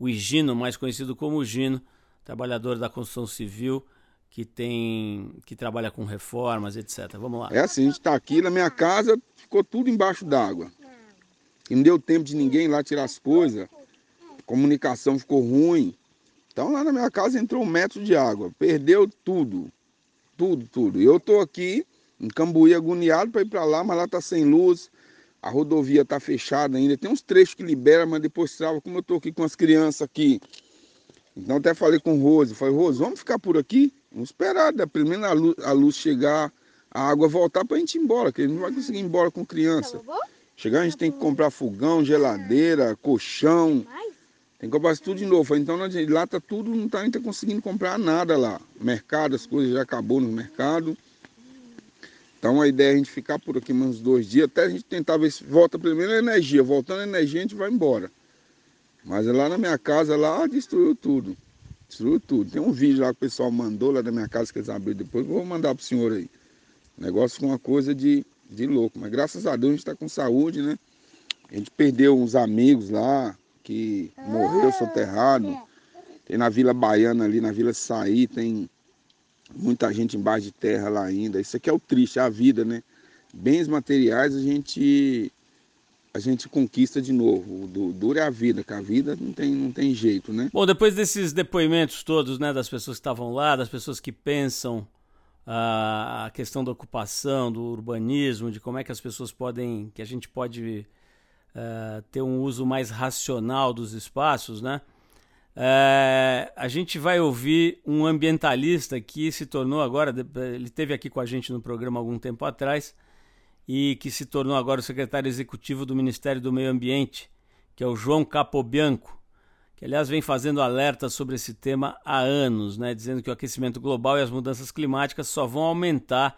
o Higino, mais conhecido como Gino, trabalhador da construção civil, que tem que trabalha com reformas, etc. Vamos lá. É assim, a gente está aqui na minha casa, ficou tudo embaixo d'água. E não deu tempo de ninguém lá tirar as coisas. Comunicação ficou ruim. Então lá na minha casa entrou um metro de água, perdeu tudo tudo, tudo. Eu tô aqui em Cambuí agoniado para ir para lá, mas lá tá sem luz, a rodovia tá fechada ainda. Tem uns trechos que libera, mas depois trava, como eu tô aqui com as crianças aqui. Então até falei com o Rose, falei, Rose, vamos ficar por aqui? Vamos esperar, da primeira a luz, a luz chegar, a água voltar para a gente ir embora, que a gente não vai conseguir ir embora com criança. Chegar a gente tem que comprar fogão, geladeira, colchão. Tem que comprar tudo de novo. Então lá tá tudo, não tá, tá conseguindo comprar nada lá. Mercado, as coisas já acabou no mercado. Então a ideia é a gente ficar por aqui mais uns dois dias, até a gente tentar ver se volta primeiro a energia. Voltando a energia, a gente vai embora. Mas lá na minha casa, lá destruiu tudo. Destruiu tudo. Tem um vídeo lá que o pessoal mandou lá da minha casa que eles abriram depois, vou mandar pro senhor aí. O negócio foi uma coisa de, de louco. Mas graças a Deus a gente está com saúde, né? A gente perdeu uns amigos lá, que morreu soterrado. Tem na Vila Baiana ali, na Vila Saí, tem muita gente embaixo de terra lá ainda. Isso aqui é o triste, é a vida, né? Bens materiais a gente a gente conquista de novo. O duro é a vida, que a vida não tem, não tem jeito, né? Bom, depois desses depoimentos todos, né, das pessoas que estavam lá, das pessoas que pensam a questão da ocupação, do urbanismo, de como é que as pessoas podem, que a gente pode uh, ter um uso mais racional dos espaços, né? Uh, a gente vai ouvir um ambientalista que se tornou agora, ele teve aqui com a gente no programa algum tempo atrás e que se tornou agora o secretário executivo do Ministério do Meio Ambiente, que é o João Capobianco, que aliás vem fazendo alerta sobre esse tema há anos, né, dizendo que o aquecimento global e as mudanças climáticas só vão aumentar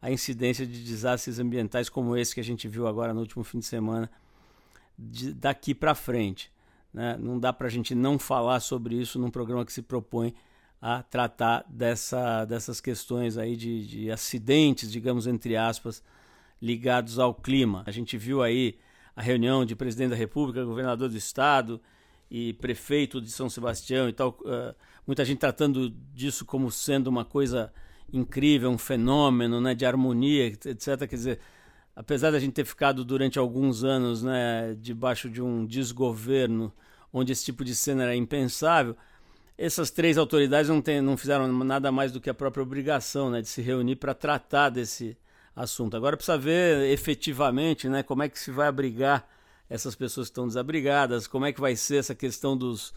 a incidência de desastres ambientais como esse que a gente viu agora no último fim de semana de, daqui para frente. Né? Não dá para a gente não falar sobre isso num programa que se propõe a tratar dessa, dessas questões aí de, de acidentes, digamos, entre aspas, ligados ao clima. A gente viu aí a reunião de presidente da República, governador do estado e prefeito de São Sebastião e tal, uh, muita gente tratando disso como sendo uma coisa incrível, um fenômeno né, de harmonia, etc. Quer dizer, apesar da gente ter ficado durante alguns anos né, debaixo de um desgoverno onde esse tipo de cena era impensável, essas três autoridades não, tem, não fizeram nada mais do que a própria obrigação né, de se reunir para tratar desse assunto. Agora precisa ver efetivamente né, como é que se vai abrigar essas pessoas que estão desabrigadas, como é que vai ser essa questão dos,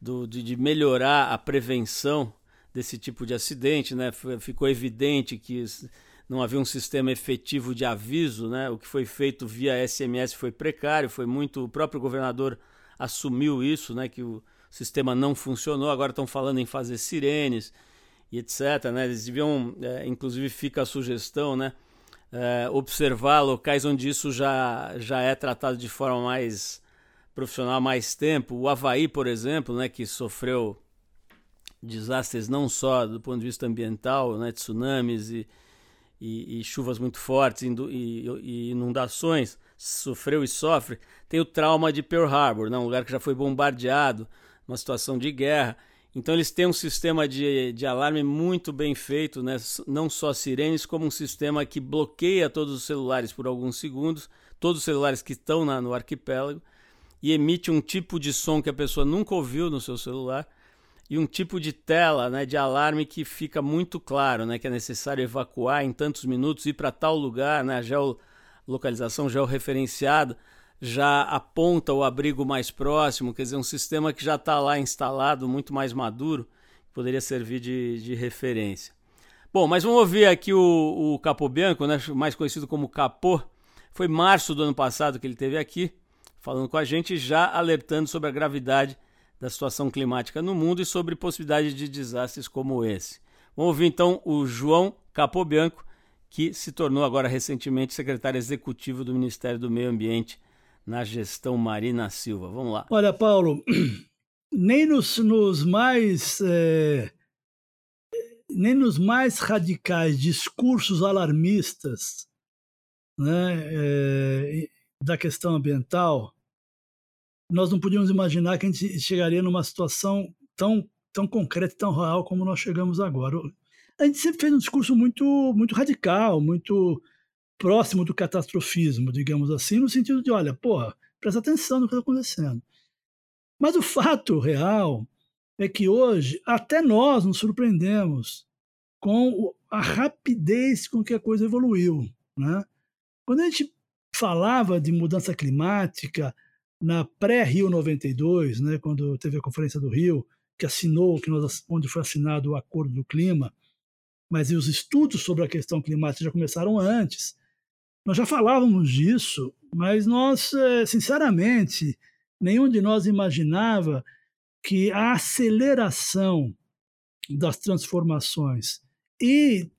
do, de, de melhorar a prevenção desse tipo de acidente. Né? Ficou evidente que não havia um sistema efetivo de aviso, né? o que foi feito via SMS foi precário, foi muito. O próprio governador assumiu isso, né? que o sistema não funcionou, agora estão falando em fazer sirenes e etc. Né? Eles deviam, é, inclusive fica a sugestão, né? É, observar locais onde isso já, já é tratado de forma mais profissional há mais tempo. O Havaí, por exemplo, né, que sofreu desastres não só do ponto de vista ambiental, né, tsunamis e, e, e chuvas muito fortes e, e, inundações, sofreu e sofre, tem o trauma de Pearl Harbor, né, um lugar que já foi bombardeado, uma situação de guerra. Então eles têm um sistema de, de alarme muito bem feito, né? não só sirenes, como um sistema que bloqueia todos os celulares por alguns segundos, todos os celulares que estão na, no arquipélago, e emite um tipo de som que a pessoa nunca ouviu no seu celular, e um tipo de tela né, de alarme que fica muito claro, né, que é necessário evacuar em tantos minutos, ir para tal lugar, né, a geolocalização georreferenciada, já aponta o abrigo mais próximo, quer dizer, um sistema que já está lá instalado, muito mais maduro, poderia servir de, de referência. Bom, mas vamos ouvir aqui o, o Capô Bianco, né, mais conhecido como Capô. Foi março do ano passado que ele teve aqui, falando com a gente, já alertando sobre a gravidade da situação climática no mundo e sobre possibilidade de desastres como esse. Vamos ouvir então o João Capobianco, que se tornou agora recentemente secretário executivo do Ministério do Meio Ambiente na gestão Marina Silva. Vamos lá. Olha, Paulo, nem nos, nos mais é, nem nos mais radicais discursos alarmistas né, é, da questão ambiental, nós não podíamos imaginar que a gente chegaria numa situação tão, tão concreta, tão real como nós chegamos agora. A gente sempre fez um discurso muito, muito radical, muito próximo do catastrofismo, digamos assim, no sentido de, olha, porra, presta atenção no que está acontecendo. Mas o fato real é que hoje até nós nos surpreendemos com a rapidez com que a coisa evoluiu. Né? Quando a gente falava de mudança climática na pré-Rio 92, né, quando teve a Conferência do Rio, que assinou, que nós, onde foi assinado o Acordo do Clima, mas os estudos sobre a questão climática já começaram antes. Nós já falávamos disso, mas nós, eh, sinceramente, nenhum de nós imaginava que a aceleração das transformações e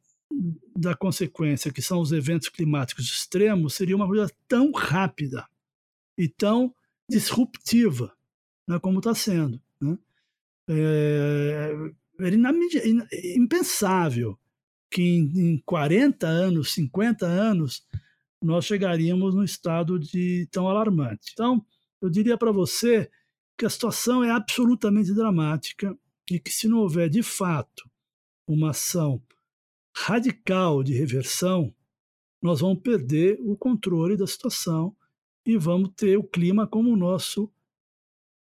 da consequência, que são os eventos climáticos extremos, seria uma coisa tão rápida e tão disruptiva, né, como está sendo. Né? É, era impensável que em, em 40 anos, 50 anos, nós chegaríamos no estado de tão alarmante. Então, eu diria para você que a situação é absolutamente dramática e que se não houver de fato uma ação radical de reversão, nós vamos perder o controle da situação e vamos ter o clima como nosso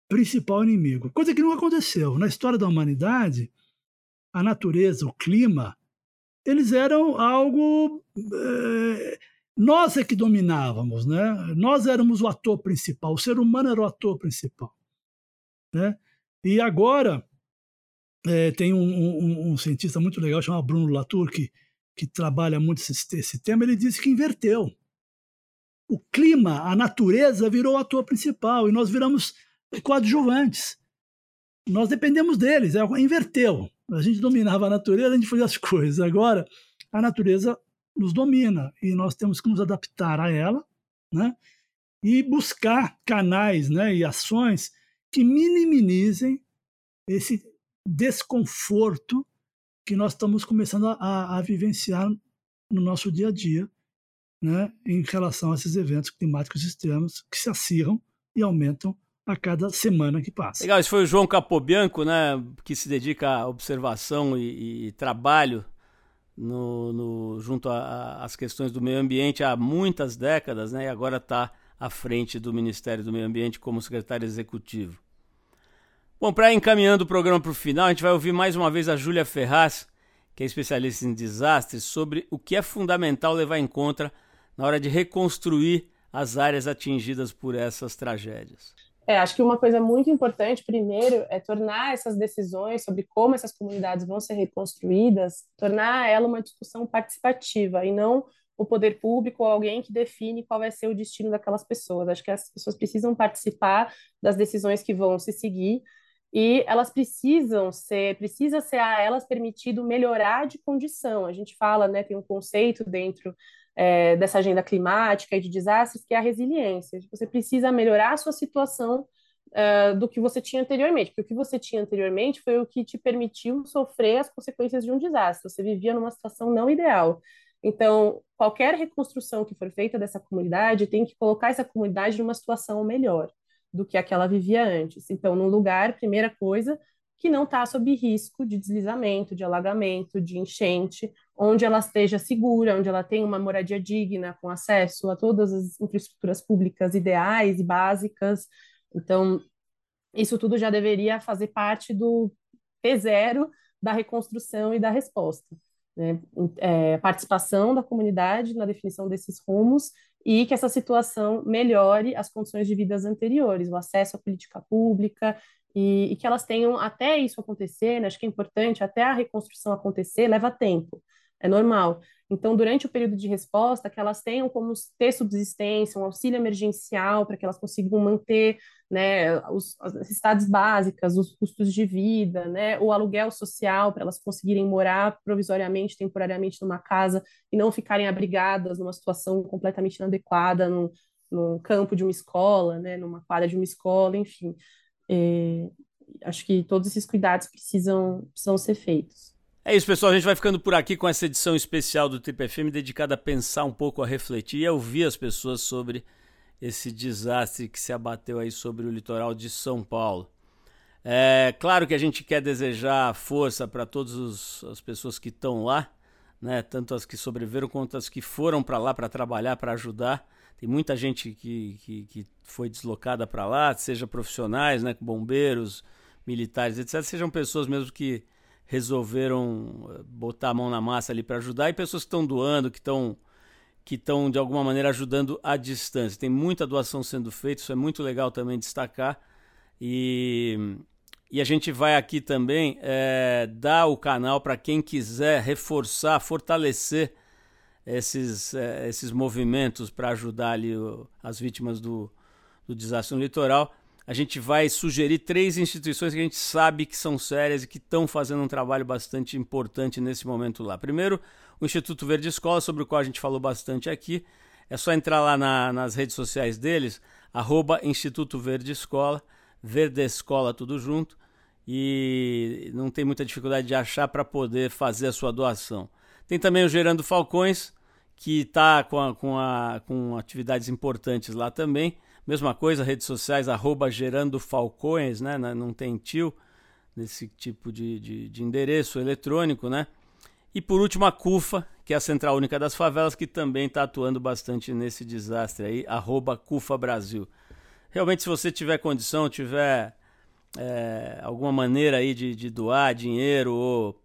principal inimigo. Coisa que não aconteceu. Na história da humanidade, a natureza, o clima, eles eram algo é, nós é que dominávamos, né? Nós éramos o ator principal, o ser humano era o ator principal, né? E agora é, tem um, um, um, cientista muito legal chamado Bruno Latour que, que trabalha muito esse, esse tema. Ele disse que inverteu. O clima, a natureza virou o ator principal e nós viramos coadjuvantes. Nós dependemos deles. É, inverteu. A gente dominava a natureza, a gente fazia as coisas. Agora a natureza nos domina e nós temos que nos adaptar a ela, né? E buscar canais, né, e ações que minimizem esse desconforto que nós estamos começando a, a vivenciar no nosso dia a dia, né, em relação a esses eventos climáticos extremos que se acirram e aumentam a cada semana que passa. Legal, esse foi o João Capobianco, né, que se dedica à observação e, e trabalho no, no junto às questões do meio ambiente há muitas décadas, né? E agora está à frente do Ministério do Meio Ambiente como secretário executivo. Bom, para encaminhando o programa para o final, a gente vai ouvir mais uma vez a Júlia Ferraz, que é especialista em desastres, sobre o que é fundamental levar em conta na hora de reconstruir as áreas atingidas por essas tragédias. É, acho que uma coisa muito importante, primeiro, é tornar essas decisões sobre como essas comunidades vão ser reconstruídas, tornar ela uma discussão participativa e não o poder público ou alguém que define qual vai ser o destino daquelas pessoas. Acho que as pessoas precisam participar das decisões que vão se seguir e elas precisam ser, precisa ser a elas permitido melhorar de condição. A gente fala, né, tem um conceito dentro é, dessa agenda climática e de desastres, que é a resiliência. Você precisa melhorar a sua situação uh, do que você tinha anteriormente, porque o que você tinha anteriormente foi o que te permitiu sofrer as consequências de um desastre. Você vivia numa situação não ideal. Então, qualquer reconstrução que for feita dessa comunidade tem que colocar essa comunidade numa situação melhor do que aquela vivia antes. Então, num lugar, primeira coisa, que não está sob risco de deslizamento, de alagamento, de enchente, onde ela esteja segura, onde ela tenha uma moradia digna, com acesso a todas as infraestruturas públicas ideais e básicas. Então, isso tudo já deveria fazer parte do P0 da reconstrução e da resposta. Né? É, participação da comunidade na definição desses rumos e que essa situação melhore as condições de vidas anteriores, o acesso à política pública e, e, que elas tenham até isso acontecer, né, acho que é importante, até a reconstrução acontecer, leva tempo, é normal. Então, durante o período de resposta, que elas tenham como ter subsistência, um auxílio emergencial para que elas consigam manter né, os, as necessidades básicas, os custos de vida, né, o aluguel social para elas conseguirem morar provisoriamente, temporariamente numa casa e não ficarem abrigadas numa situação completamente inadequada no, no campo de uma escola, né, numa quadra de uma escola, enfim. É, acho que todos esses cuidados precisam, precisam ser feitos. É isso, pessoal. A gente vai ficando por aqui com essa edição especial do Trip FM dedicada a pensar um pouco, a refletir e a ouvir as pessoas sobre esse desastre que se abateu aí sobre o litoral de São Paulo. É claro que a gente quer desejar força para todas as pessoas que estão lá, né? Tanto as que sobreviveram quanto as que foram para lá para trabalhar, para ajudar. Tem muita gente que, que, que foi deslocada para lá, seja profissionais, né, bombeiros, militares, etc. Sejam pessoas mesmo que resolveram eh, botar a mão na massa ali para ajudar e pessoas que estão doando, que estão que estão de alguma maneira ajudando à distância. Tem muita doação sendo feita, isso é muito legal também destacar. E, e a gente vai aqui também é, dar o canal para quem quiser reforçar, fortalecer esses, é, esses movimentos para ajudar ali o, as vítimas do, do desastre no litoral. A gente vai sugerir três instituições que a gente sabe que são sérias e que estão fazendo um trabalho bastante importante nesse momento lá. Primeiro, o Instituto Verde Escola, sobre o qual a gente falou bastante aqui. É só entrar lá na, nas redes sociais deles, arroba Instituto Verde Escola, Verde Escola tudo junto, e não tem muita dificuldade de achar para poder fazer a sua doação. Tem também o Gerando Falcões, que está com, a, com, a, com atividades importantes lá também. Mesma coisa, redes sociais, arroba Gerando Falcões, né? Não tem tio nesse tipo de, de, de endereço eletrônico, né? E por último, a CUFA, que é a Central Única das Favelas, que também está atuando bastante nesse desastre aí, arroba CUFA Brasil. Realmente, se você tiver condição, tiver é, alguma maneira aí de, de doar dinheiro ou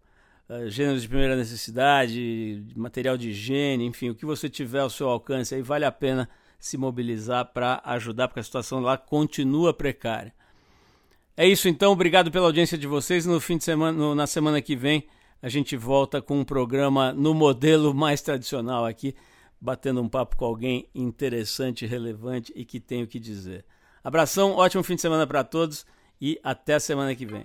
gêneros de primeira necessidade, material de higiene, enfim, o que você tiver ao seu alcance aí, vale a pena se mobilizar para ajudar, porque a situação lá continua precária. É isso então, obrigado pela audiência de vocês. No fim de semana, no, na semana que vem, a gente volta com um programa no modelo mais tradicional aqui, batendo um papo com alguém interessante, relevante e que tem o que dizer. Abração, ótimo fim de semana para todos e até a semana que vem.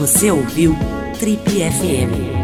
Você ouviu Trip FM.